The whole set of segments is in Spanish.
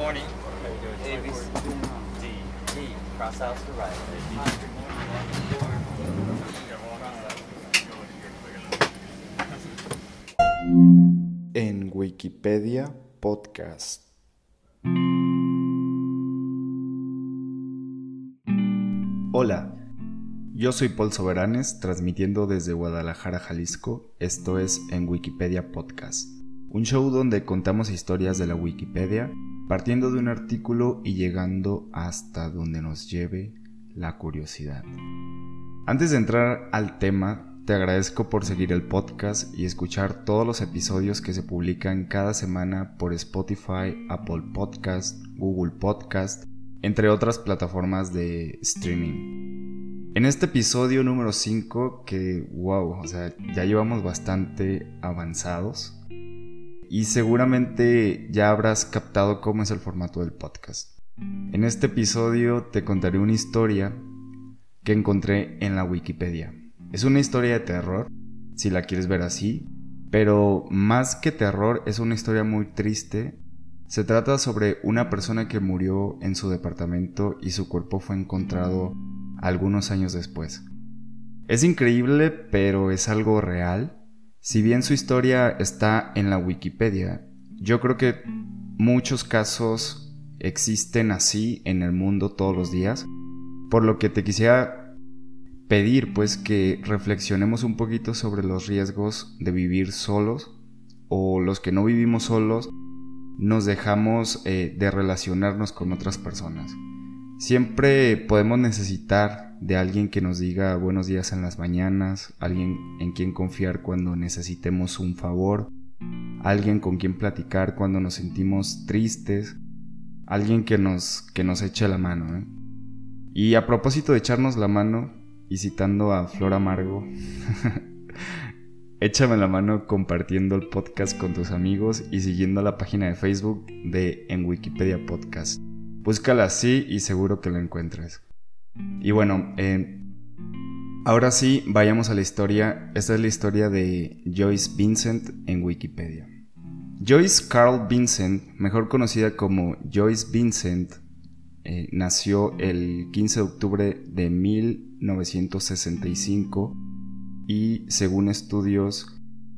morning. A, B, C, D, D. Cross out to right. En Wikipedia Podcast. Hola, yo soy Paul Soberanes, transmitiendo desde Guadalajara, Jalisco. Esto es En Wikipedia Podcast, un show donde contamos historias de la Wikipedia, partiendo de un artículo y llegando hasta donde nos lleve la curiosidad. Antes de entrar al tema, te agradezco por seguir el podcast y escuchar todos los episodios que se publican cada semana por Spotify, Apple Podcast, Google Podcast, entre otras plataformas de streaming. En este episodio número 5, que wow, o sea, ya llevamos bastante avanzados y seguramente ya habrás captado cómo es el formato del podcast. En este episodio te contaré una historia que encontré en la Wikipedia. Es una historia de terror, si la quieres ver así, pero más que terror es una historia muy triste. Se trata sobre una persona que murió en su departamento y su cuerpo fue encontrado algunos años después. Es increíble, pero es algo real. Si bien su historia está en la Wikipedia, yo creo que muchos casos existen así en el mundo todos los días, por lo que te quisiera pedir pues que reflexionemos un poquito sobre los riesgos de vivir solos o los que no vivimos solos nos dejamos eh, de relacionarnos con otras personas. Siempre podemos necesitar de alguien que nos diga buenos días en las mañanas, alguien en quien confiar cuando necesitemos un favor, alguien con quien platicar cuando nos sentimos tristes, alguien que nos, que nos eche la mano. ¿eh? Y a propósito de echarnos la mano, y citando a Flor Amargo, échame la mano compartiendo el podcast con tus amigos y siguiendo la página de Facebook de En Wikipedia Podcast. Búscala así y seguro que la encuentres. Y bueno, eh, ahora sí, vayamos a la historia. Esta es la historia de Joyce Vincent en Wikipedia. Joyce Carl Vincent, mejor conocida como Joyce Vincent, eh, nació el 15 de octubre de 1965 y según estudios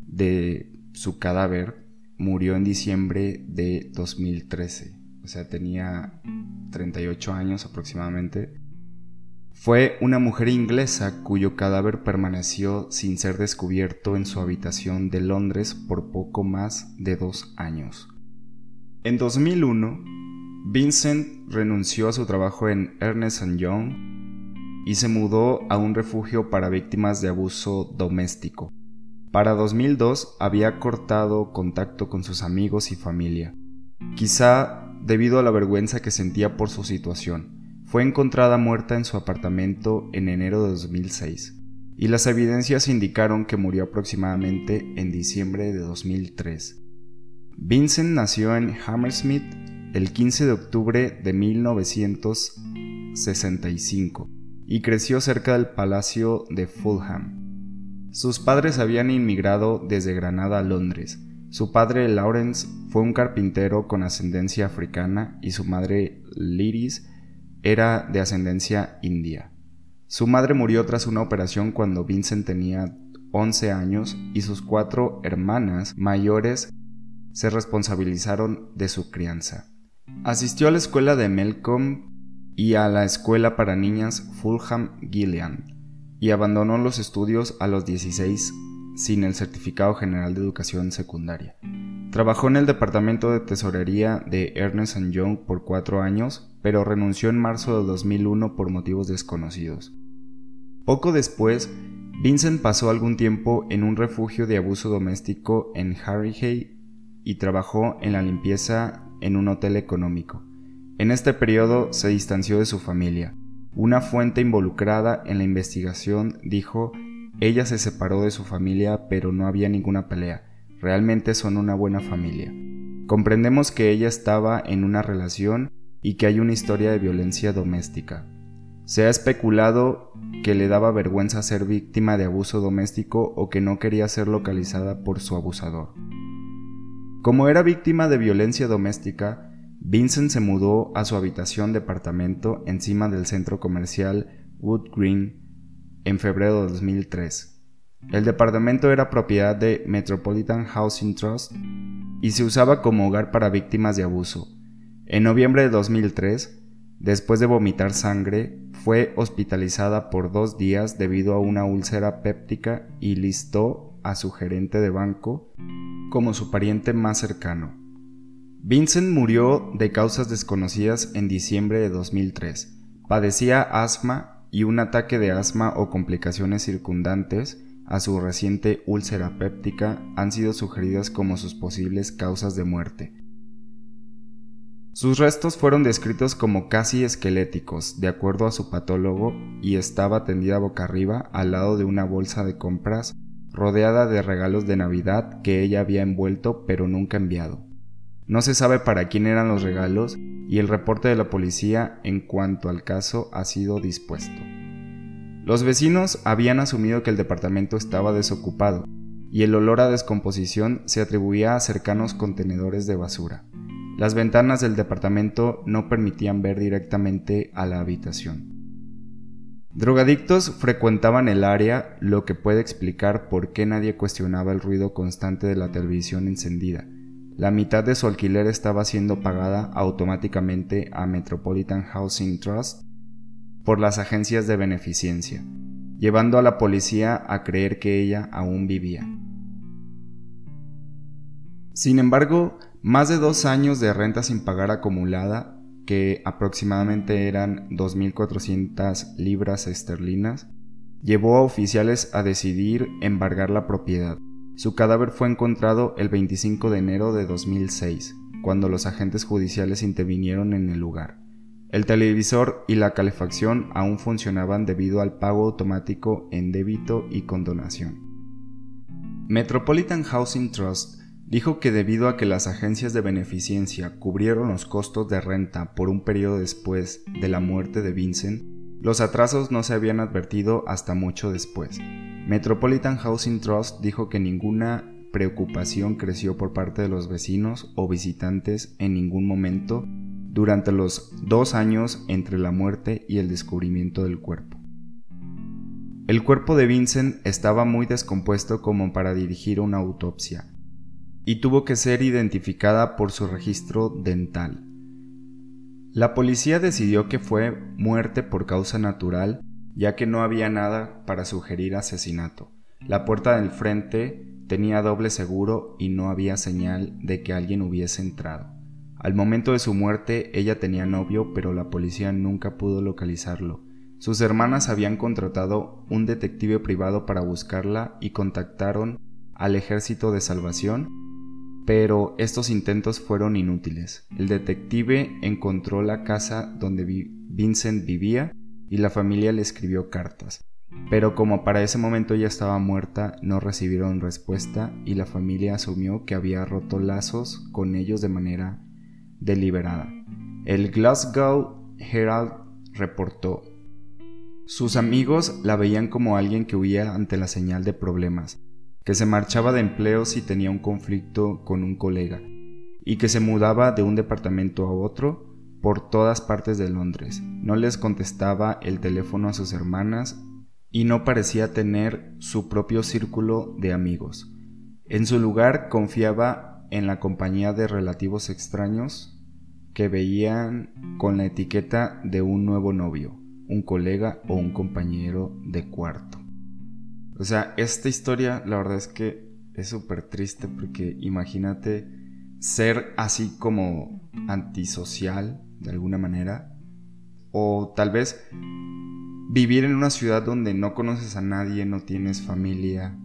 de su cadáver murió en diciembre de 2013, o sea tenía 38 años aproximadamente. Fue una mujer inglesa cuyo cadáver permaneció sin ser descubierto en su habitación de Londres por poco más de dos años. En 2001, Vincent renunció a su trabajo en Ernest Young y se mudó a un refugio para víctimas de abuso doméstico. Para 2002 había cortado contacto con sus amigos y familia, quizá debido a la vergüenza que sentía por su situación. Fue encontrada muerta en su apartamento en enero de 2006 y las evidencias indicaron que murió aproximadamente en diciembre de 2003. Vincent nació en Hammersmith el 15 de octubre de 1965 y creció cerca del Palacio de Fulham. Sus padres habían inmigrado desde Granada a Londres. Su padre Lawrence fue un carpintero con ascendencia africana y su madre Liris era de ascendencia india. Su madre murió tras una operación cuando Vincent tenía 11 años y sus cuatro hermanas mayores se responsabilizaron de su crianza. Asistió a la escuela de Melcombe y a la escuela para niñas Fulham Gillian y abandonó los estudios a los 16 sin el certificado general de educación secundaria. Trabajó en el departamento de tesorería de Ernest Young por cuatro años, pero renunció en marzo de 2001 por motivos desconocidos. Poco después, Vincent pasó algún tiempo en un refugio de abuso doméstico en Harrogate y trabajó en la limpieza en un hotel económico. En este periodo se distanció de su familia. Una fuente involucrada en la investigación dijo, ella se separó de su familia pero no había ninguna pelea. Realmente son una buena familia. Comprendemos que ella estaba en una relación y que hay una historia de violencia doméstica. Se ha especulado que le daba vergüenza ser víctima de abuso doméstico o que no quería ser localizada por su abusador. Como era víctima de violencia doméstica, Vincent se mudó a su habitación departamento encima del centro comercial Wood Green en febrero de 2003. El departamento era propiedad de Metropolitan Housing Trust y se usaba como hogar para víctimas de abuso. En noviembre de 2003, después de vomitar sangre, fue hospitalizada por dos días debido a una úlcera péptica y listó a su gerente de banco como su pariente más cercano. Vincent murió de causas desconocidas en diciembre de 2003. Padecía asma y un ataque de asma o complicaciones circundantes a su reciente úlcera péptica han sido sugeridas como sus posibles causas de muerte. Sus restos fueron descritos como casi esqueléticos, de acuerdo a su patólogo, y estaba tendida boca arriba al lado de una bolsa de compras rodeada de regalos de Navidad que ella había envuelto pero nunca enviado. No se sabe para quién eran los regalos y el reporte de la policía en cuanto al caso ha sido dispuesto. Los vecinos habían asumido que el departamento estaba desocupado y el olor a descomposición se atribuía a cercanos contenedores de basura. Las ventanas del departamento no permitían ver directamente a la habitación. Drogadictos frecuentaban el área, lo que puede explicar por qué nadie cuestionaba el ruido constante de la televisión encendida la mitad de su alquiler estaba siendo pagada automáticamente a Metropolitan Housing Trust por las agencias de beneficencia, llevando a la policía a creer que ella aún vivía. Sin embargo, más de dos años de renta sin pagar acumulada, que aproximadamente eran 2.400 libras esterlinas, llevó a oficiales a decidir embargar la propiedad. Su cadáver fue encontrado el 25 de enero de 2006, cuando los agentes judiciales intervinieron en el lugar. El televisor y la calefacción aún funcionaban debido al pago automático en débito y condonación. Metropolitan Housing Trust dijo que debido a que las agencias de beneficencia cubrieron los costos de renta por un periodo después de la muerte de Vincent, los atrasos no se habían advertido hasta mucho después. Metropolitan Housing Trust dijo que ninguna preocupación creció por parte de los vecinos o visitantes en ningún momento durante los dos años entre la muerte y el descubrimiento del cuerpo. El cuerpo de Vincent estaba muy descompuesto como para dirigir una autopsia y tuvo que ser identificada por su registro dental. La policía decidió que fue muerte por causa natural ya que no había nada para sugerir asesinato. La puerta del frente tenía doble seguro y no había señal de que alguien hubiese entrado. Al momento de su muerte ella tenía novio, pero la policía nunca pudo localizarlo. Sus hermanas habían contratado un detective privado para buscarla y contactaron al ejército de salvación, pero estos intentos fueron inútiles. El detective encontró la casa donde Vincent vivía y la familia le escribió cartas. Pero como para ese momento ya estaba muerta, no recibieron respuesta y la familia asumió que había roto lazos con ellos de manera deliberada. El Glasgow Herald reportó, sus amigos la veían como alguien que huía ante la señal de problemas, que se marchaba de empleo si tenía un conflicto con un colega, y que se mudaba de un departamento a otro por todas partes de Londres. No les contestaba el teléfono a sus hermanas y no parecía tener su propio círculo de amigos. En su lugar confiaba en la compañía de relativos extraños que veían con la etiqueta de un nuevo novio, un colega o un compañero de cuarto. O sea, esta historia la verdad es que es súper triste porque imagínate ser así como antisocial de alguna manera. O tal vez vivir en una ciudad donde no conoces a nadie, no tienes familia,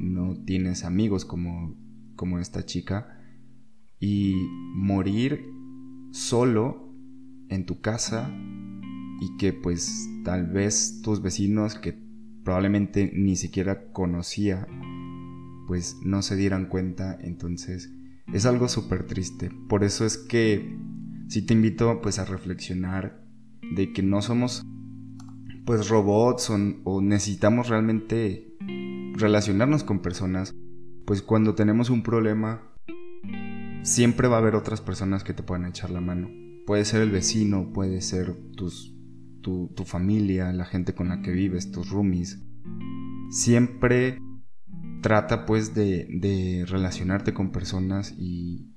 no tienes amigos como, como esta chica. Y morir solo en tu casa y que pues tal vez tus vecinos que probablemente ni siquiera conocía pues no se dieran cuenta. Entonces es algo súper triste. Por eso es que sí te invito pues a reflexionar de que no somos pues robots o, necesitamos realmente relacionarnos con personas, pues cuando tenemos un problema siempre va a haber otras personas que te puedan echar la mano. Puede ser el vecino, puede ser tu, tu familia, la gente con la que vives, tus roomies. Siempre trata pues de, de relacionarte con personas y,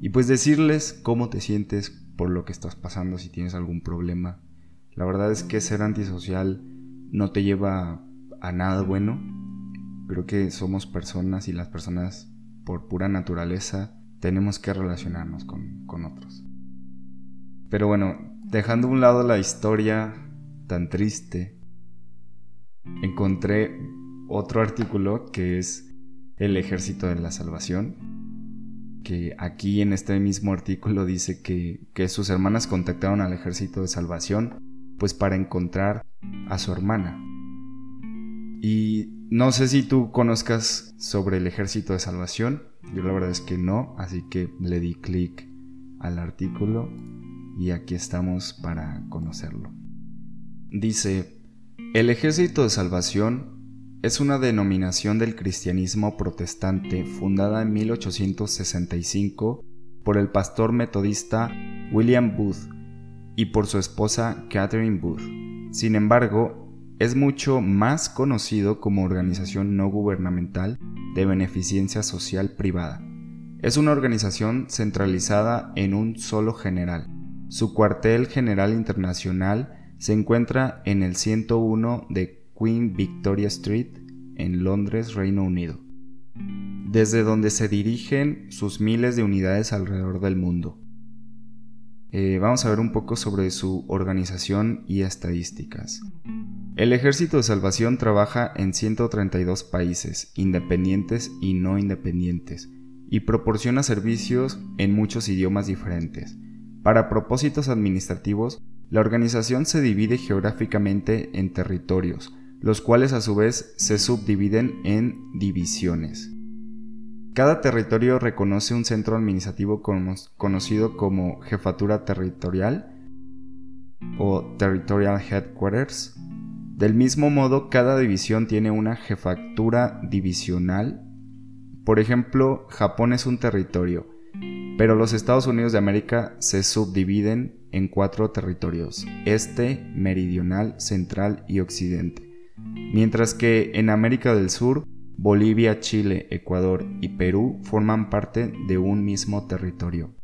y pues decirles cómo te sientes por lo que estás pasando, si tienes algún problema. La verdad es que ser antisocial no te lleva a nada bueno. Creo que somos personas y las personas por pura naturaleza tenemos que relacionarnos con, con otros. Pero bueno, dejando a un lado la historia tan triste, encontré otro artículo que es El Ejército de la Salvación, que aquí en este mismo artículo dice que, que sus hermanas contactaron al Ejército de Salvación pues para encontrar a su hermana. Y no sé si tú conozcas sobre el Ejército de Salvación, yo la verdad es que no, así que le di clic al artículo y aquí estamos para conocerlo. Dice, el Ejército de Salvación es una denominación del cristianismo protestante fundada en 1865 por el pastor metodista William Booth y por su esposa Catherine Booth. Sin embargo, es mucho más conocido como organización no gubernamental de beneficencia social privada. Es una organización centralizada en un solo general. Su cuartel general internacional se encuentra en el 101 de Queen Victoria Street, en Londres, Reino Unido, desde donde se dirigen sus miles de unidades alrededor del mundo. Eh, vamos a ver un poco sobre su organización y estadísticas. El Ejército de Salvación trabaja en 132 países, independientes y no independientes, y proporciona servicios en muchos idiomas diferentes. Para propósitos administrativos, la organización se divide geográficamente en territorios, los cuales a su vez se subdividen en divisiones. Cada territorio reconoce un centro administrativo conocido como jefatura territorial o Territorial Headquarters, del mismo modo, cada división tiene una jefatura divisional. Por ejemplo, Japón es un territorio, pero los Estados Unidos de América se subdividen en cuatro territorios, este, meridional, central y occidente. Mientras que en América del Sur, Bolivia, Chile, Ecuador y Perú forman parte de un mismo territorio.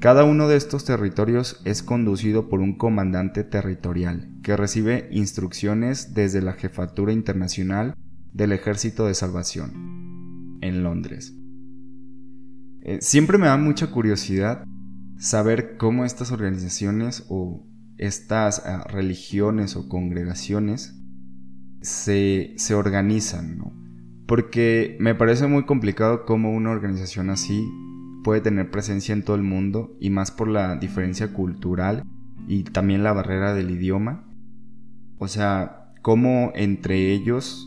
Cada uno de estos territorios es conducido por un comandante territorial que recibe instrucciones desde la Jefatura Internacional del Ejército de Salvación en Londres. Eh, siempre me da mucha curiosidad saber cómo estas organizaciones o estas ah, religiones o congregaciones se, se organizan, ¿no? Porque me parece muy complicado cómo una organización así puede tener presencia en todo el mundo y más por la diferencia cultural y también la barrera del idioma. O sea, cómo entre ellos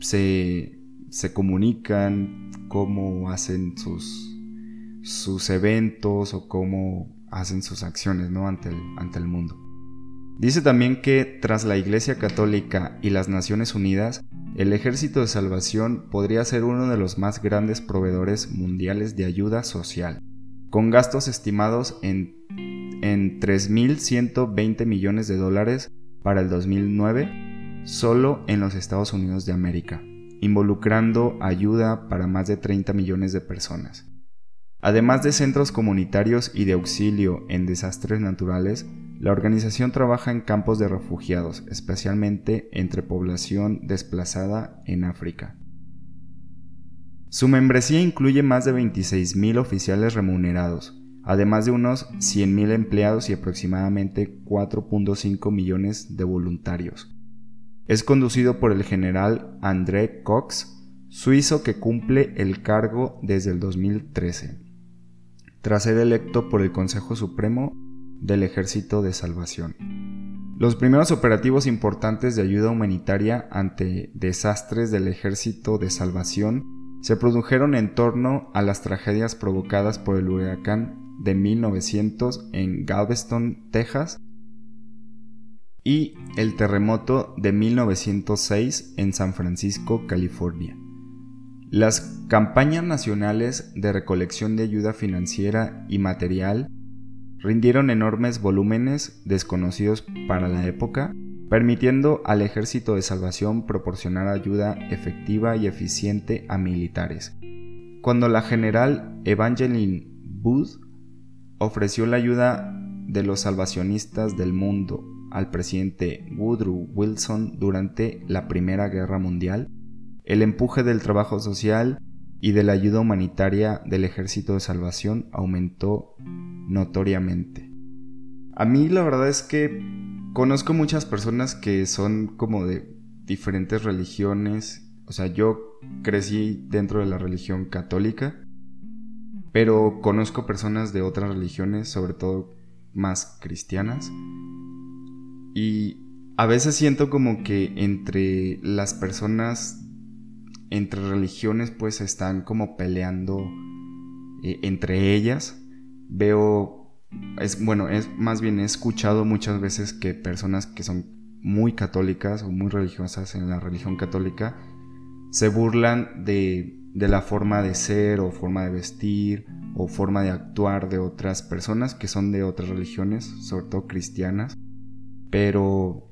se, se comunican, cómo hacen sus, sus eventos o cómo hacen sus acciones ¿no? ante, el, ante el mundo. Dice también que tras la Iglesia Católica y las Naciones Unidas, el Ejército de Salvación podría ser uno de los más grandes proveedores mundiales de ayuda social, con gastos estimados en, en 3.120 millones de dólares para el 2009 solo en los Estados Unidos de América, involucrando ayuda para más de 30 millones de personas. Además de centros comunitarios y de auxilio en desastres naturales, la organización trabaja en campos de refugiados, especialmente entre población desplazada en África. Su membresía incluye más de 26.000 oficiales remunerados, además de unos 100.000 empleados y aproximadamente 4.5 millones de voluntarios. Es conducido por el general André Cox, suizo que cumple el cargo desde el 2013, tras ser electo por el Consejo Supremo del Ejército de Salvación. Los primeros operativos importantes de ayuda humanitaria ante desastres del Ejército de Salvación se produjeron en torno a las tragedias provocadas por el huracán de 1900 en Galveston, Texas, y el terremoto de 1906 en San Francisco, California. Las campañas nacionales de recolección de ayuda financiera y material rindieron enormes volúmenes desconocidos para la época, permitiendo al Ejército de Salvación proporcionar ayuda efectiva y eficiente a militares. Cuando la general Evangeline Booth ofreció la ayuda de los salvacionistas del mundo al presidente Woodrow Wilson durante la Primera Guerra Mundial, el empuje del trabajo social y de la ayuda humanitaria del Ejército de Salvación aumentó notoriamente. A mí la verdad es que conozco muchas personas que son como de diferentes religiones, o sea, yo crecí dentro de la religión católica, pero conozco personas de otras religiones, sobre todo más cristianas, y a veces siento como que entre las personas entre religiones pues están como peleando eh, entre ellas. Veo, es bueno, es más bien he escuchado muchas veces que personas que son muy católicas o muy religiosas en la religión católica se burlan de, de la forma de ser o forma de vestir o forma de actuar de otras personas que son de otras religiones, sobre todo cristianas. Pero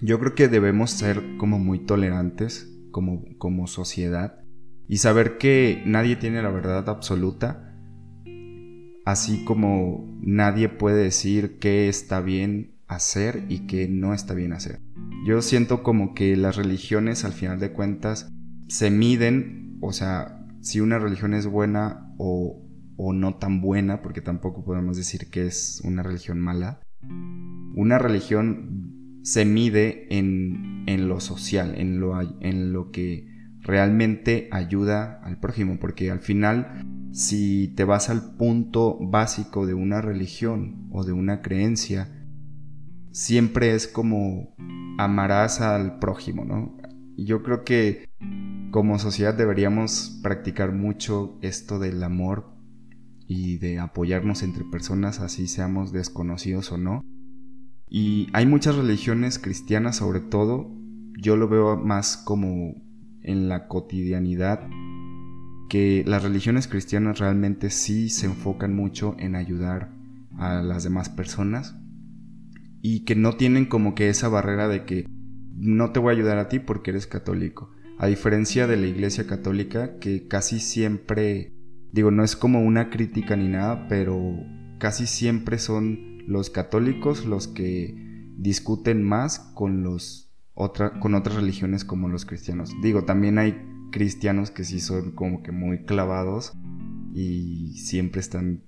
yo creo que debemos ser como muy tolerantes como, como sociedad y saber que nadie tiene la verdad absoluta, así como nadie puede decir qué está bien hacer y qué no está bien hacer. Yo siento como que las religiones al final de cuentas se miden, o sea, si una religión es buena o, o no tan buena, porque tampoco podemos decir que es una religión mala. Una religión se mide en, en lo social, en lo, en lo que realmente ayuda al prójimo, porque al final, si te vas al punto básico de una religión o de una creencia, siempre es como amarás al prójimo, ¿no? Yo creo que como sociedad deberíamos practicar mucho esto del amor y de apoyarnos entre personas, así seamos desconocidos o no. Y hay muchas religiones cristianas sobre todo, yo lo veo más como en la cotidianidad, que las religiones cristianas realmente sí se enfocan mucho en ayudar a las demás personas y que no tienen como que esa barrera de que no te voy a ayudar a ti porque eres católico. A diferencia de la iglesia católica que casi siempre, digo, no es como una crítica ni nada, pero casi siempre son los católicos los que discuten más con los con otras religiones como los cristianos. Digo, también hay cristianos que sí son como que muy clavados y siempre están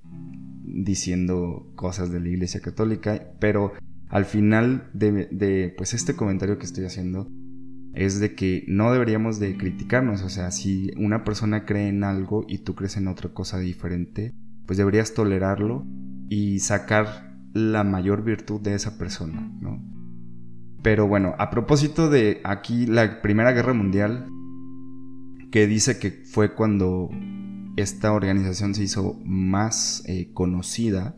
diciendo cosas de la iglesia católica, pero al final de, pues este comentario que estoy haciendo es de que no deberíamos de criticarnos, o sea, si una persona cree en algo y tú crees en otra cosa diferente, pues deberías tolerarlo y sacar la mayor virtud de esa persona, ¿no? Pero bueno, a propósito de aquí la Primera Guerra Mundial, que dice que fue cuando esta organización se hizo más eh, conocida,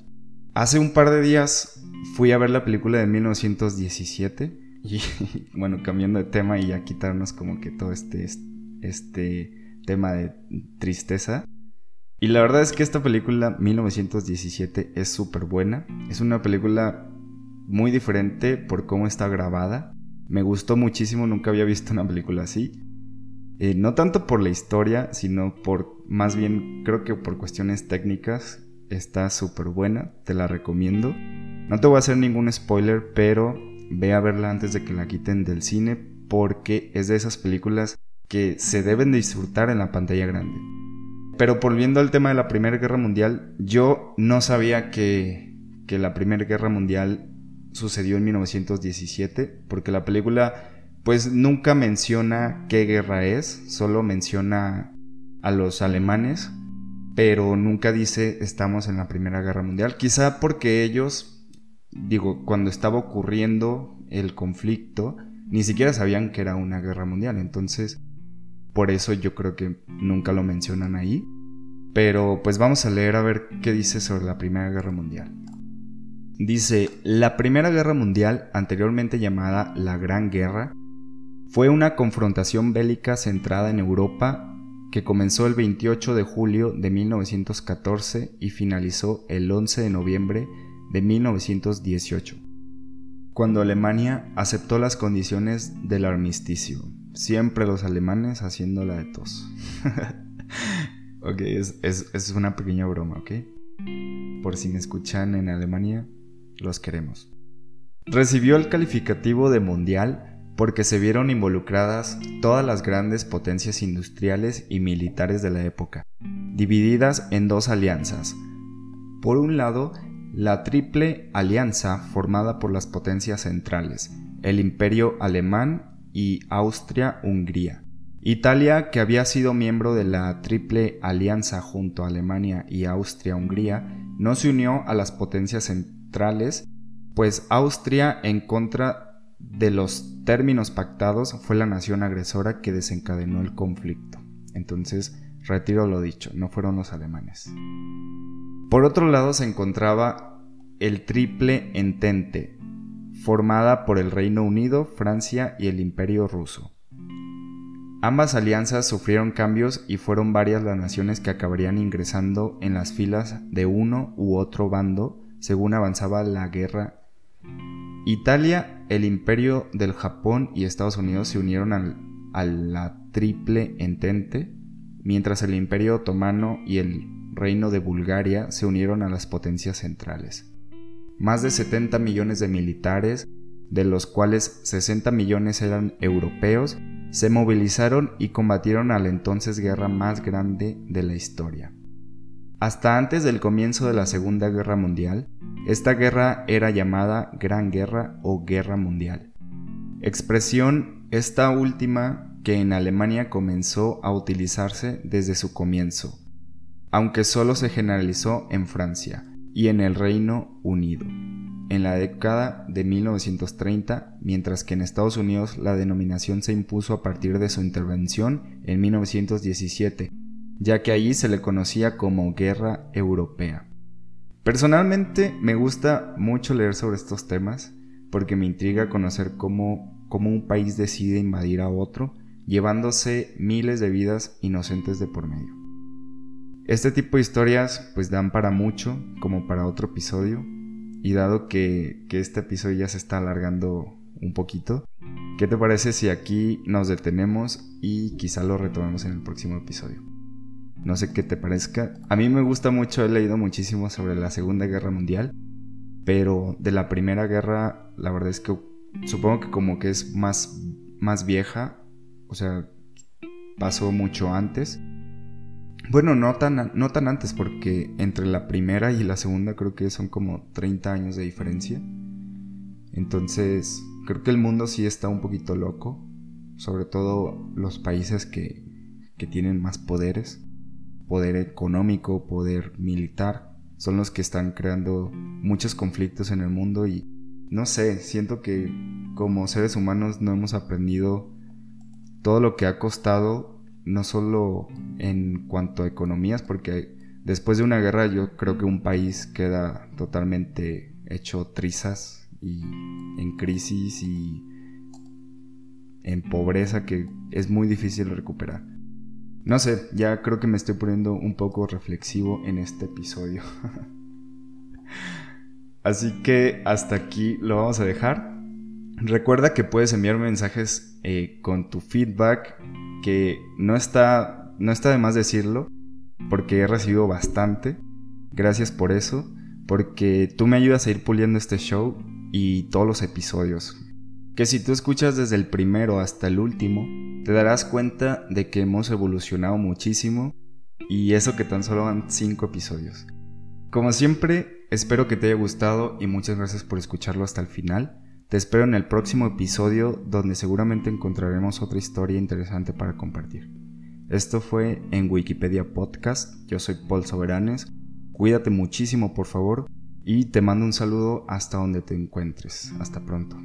hace un par de días fui a ver la película de 1917 y bueno, cambiando de tema y a quitarnos como que todo este, este tema de tristeza. Y la verdad es que esta película 1917 es súper buena. Es una película muy diferente por cómo está grabada. Me gustó muchísimo, nunca había visto una película así. Eh, no tanto por la historia, sino por más bien creo que por cuestiones técnicas. Está súper buena, te la recomiendo. No te voy a hacer ningún spoiler, pero ve a verla antes de que la quiten del cine porque es de esas películas que se deben disfrutar en la pantalla grande. Pero volviendo al tema de la Primera Guerra Mundial, yo no sabía que, que la Primera Guerra Mundial sucedió en 1917, porque la película pues nunca menciona qué guerra es, solo menciona a los alemanes, pero nunca dice estamos en la Primera Guerra Mundial. Quizá porque ellos, digo, cuando estaba ocurriendo el conflicto, ni siquiera sabían que era una guerra mundial, entonces por eso yo creo que nunca lo mencionan ahí. Pero pues vamos a leer a ver qué dice sobre la Primera Guerra Mundial. Dice, la Primera Guerra Mundial, anteriormente llamada la Gran Guerra, fue una confrontación bélica centrada en Europa que comenzó el 28 de julio de 1914 y finalizó el 11 de noviembre de 1918, cuando Alemania aceptó las condiciones del armisticio. Siempre los alemanes haciéndola de tos. ok, es, es una pequeña broma, ¿ok? Por si me escuchan en Alemania, los queremos. Recibió el calificativo de mundial porque se vieron involucradas todas las grandes potencias industriales y militares de la época, divididas en dos alianzas. Por un lado, la Triple Alianza formada por las potencias centrales, el Imperio Alemán y Austria-Hungría. Italia, que había sido miembro de la Triple Alianza junto a Alemania y Austria-Hungría, no se unió a las potencias centrales, pues Austria, en contra de los términos pactados fue la nación agresora que desencadenó el conflicto. Entonces, retiro lo dicho, no fueron los alemanes. Por otro lado se encontraba el Triple Entente, formada por el Reino Unido, Francia y el Imperio ruso. Ambas alianzas sufrieron cambios y fueron varias las naciones que acabarían ingresando en las filas de uno u otro bando según avanzaba la guerra. Italia el imperio del Japón y Estados Unidos se unieron a la Triple Entente, mientras el imperio otomano y el reino de Bulgaria se unieron a las potencias centrales. Más de 70 millones de militares, de los cuales 60 millones eran europeos, se movilizaron y combatieron a la entonces guerra más grande de la historia. Hasta antes del comienzo de la Segunda Guerra Mundial, esta guerra era llamada Gran Guerra o Guerra Mundial. Expresión esta última que en Alemania comenzó a utilizarse desde su comienzo, aunque solo se generalizó en Francia y en el Reino Unido en la década de 1930, mientras que en Estados Unidos la denominación se impuso a partir de su intervención en 1917 ya que allí se le conocía como Guerra Europea. Personalmente me gusta mucho leer sobre estos temas porque me intriga conocer cómo, cómo un país decide invadir a otro, llevándose miles de vidas inocentes de por medio. Este tipo de historias pues dan para mucho, como para otro episodio, y dado que, que este episodio ya se está alargando un poquito, ¿qué te parece si aquí nos detenemos y quizá lo retomemos en el próximo episodio? No sé qué te parezca. A mí me gusta mucho, he leído muchísimo sobre la Segunda Guerra Mundial, pero de la Primera Guerra, la verdad es que supongo que como que es más, más vieja, o sea, pasó mucho antes. Bueno, no tan, no tan antes, porque entre la primera y la segunda creo que son como 30 años de diferencia. Entonces, creo que el mundo sí está un poquito loco, sobre todo los países que, que tienen más poderes poder económico, poder militar, son los que están creando muchos conflictos en el mundo y no sé, siento que como seres humanos no hemos aprendido todo lo que ha costado, no solo en cuanto a economías, porque después de una guerra yo creo que un país queda totalmente hecho trizas y en crisis y en pobreza que es muy difícil recuperar. No sé, ya creo que me estoy poniendo un poco reflexivo en este episodio. Así que hasta aquí lo vamos a dejar. Recuerda que puedes enviar mensajes eh, con tu feedback, que no está, no está de más decirlo, porque he recibido bastante. Gracias por eso, porque tú me ayudas a ir puliendo este show y todos los episodios. Que si tú escuchas desde el primero hasta el último, te darás cuenta de que hemos evolucionado muchísimo y eso que tan solo van 5 episodios. Como siempre, espero que te haya gustado y muchas gracias por escucharlo hasta el final. Te espero en el próximo episodio donde seguramente encontraremos otra historia interesante para compartir. Esto fue en Wikipedia Podcast, yo soy Paul Soberanes, cuídate muchísimo por favor y te mando un saludo hasta donde te encuentres. Hasta pronto.